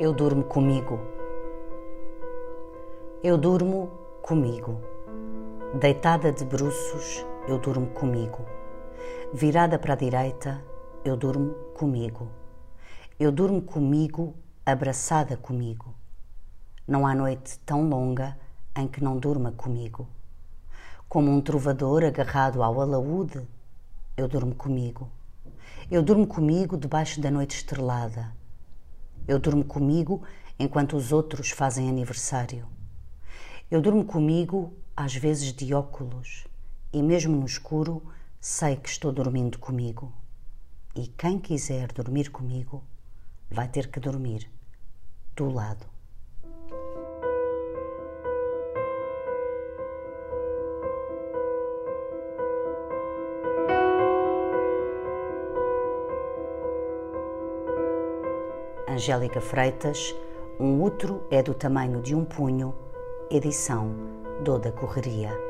Eu durmo comigo. Eu durmo comigo. Deitada de bruços, eu durmo comigo. Virada para a direita, eu durmo comigo. Eu durmo comigo, abraçada comigo. Não há noite tão longa em que não durma comigo. Como um trovador agarrado ao alaúde, eu durmo comigo. Eu durmo comigo debaixo da noite estrelada. Eu durmo comigo enquanto os outros fazem aniversário. Eu durmo comigo, às vezes de óculos, e mesmo no escuro sei que estou dormindo comigo. E quem quiser dormir comigo vai ter que dormir do lado. Angélica Freitas, um útero é do tamanho de um punho, edição Doda Correria.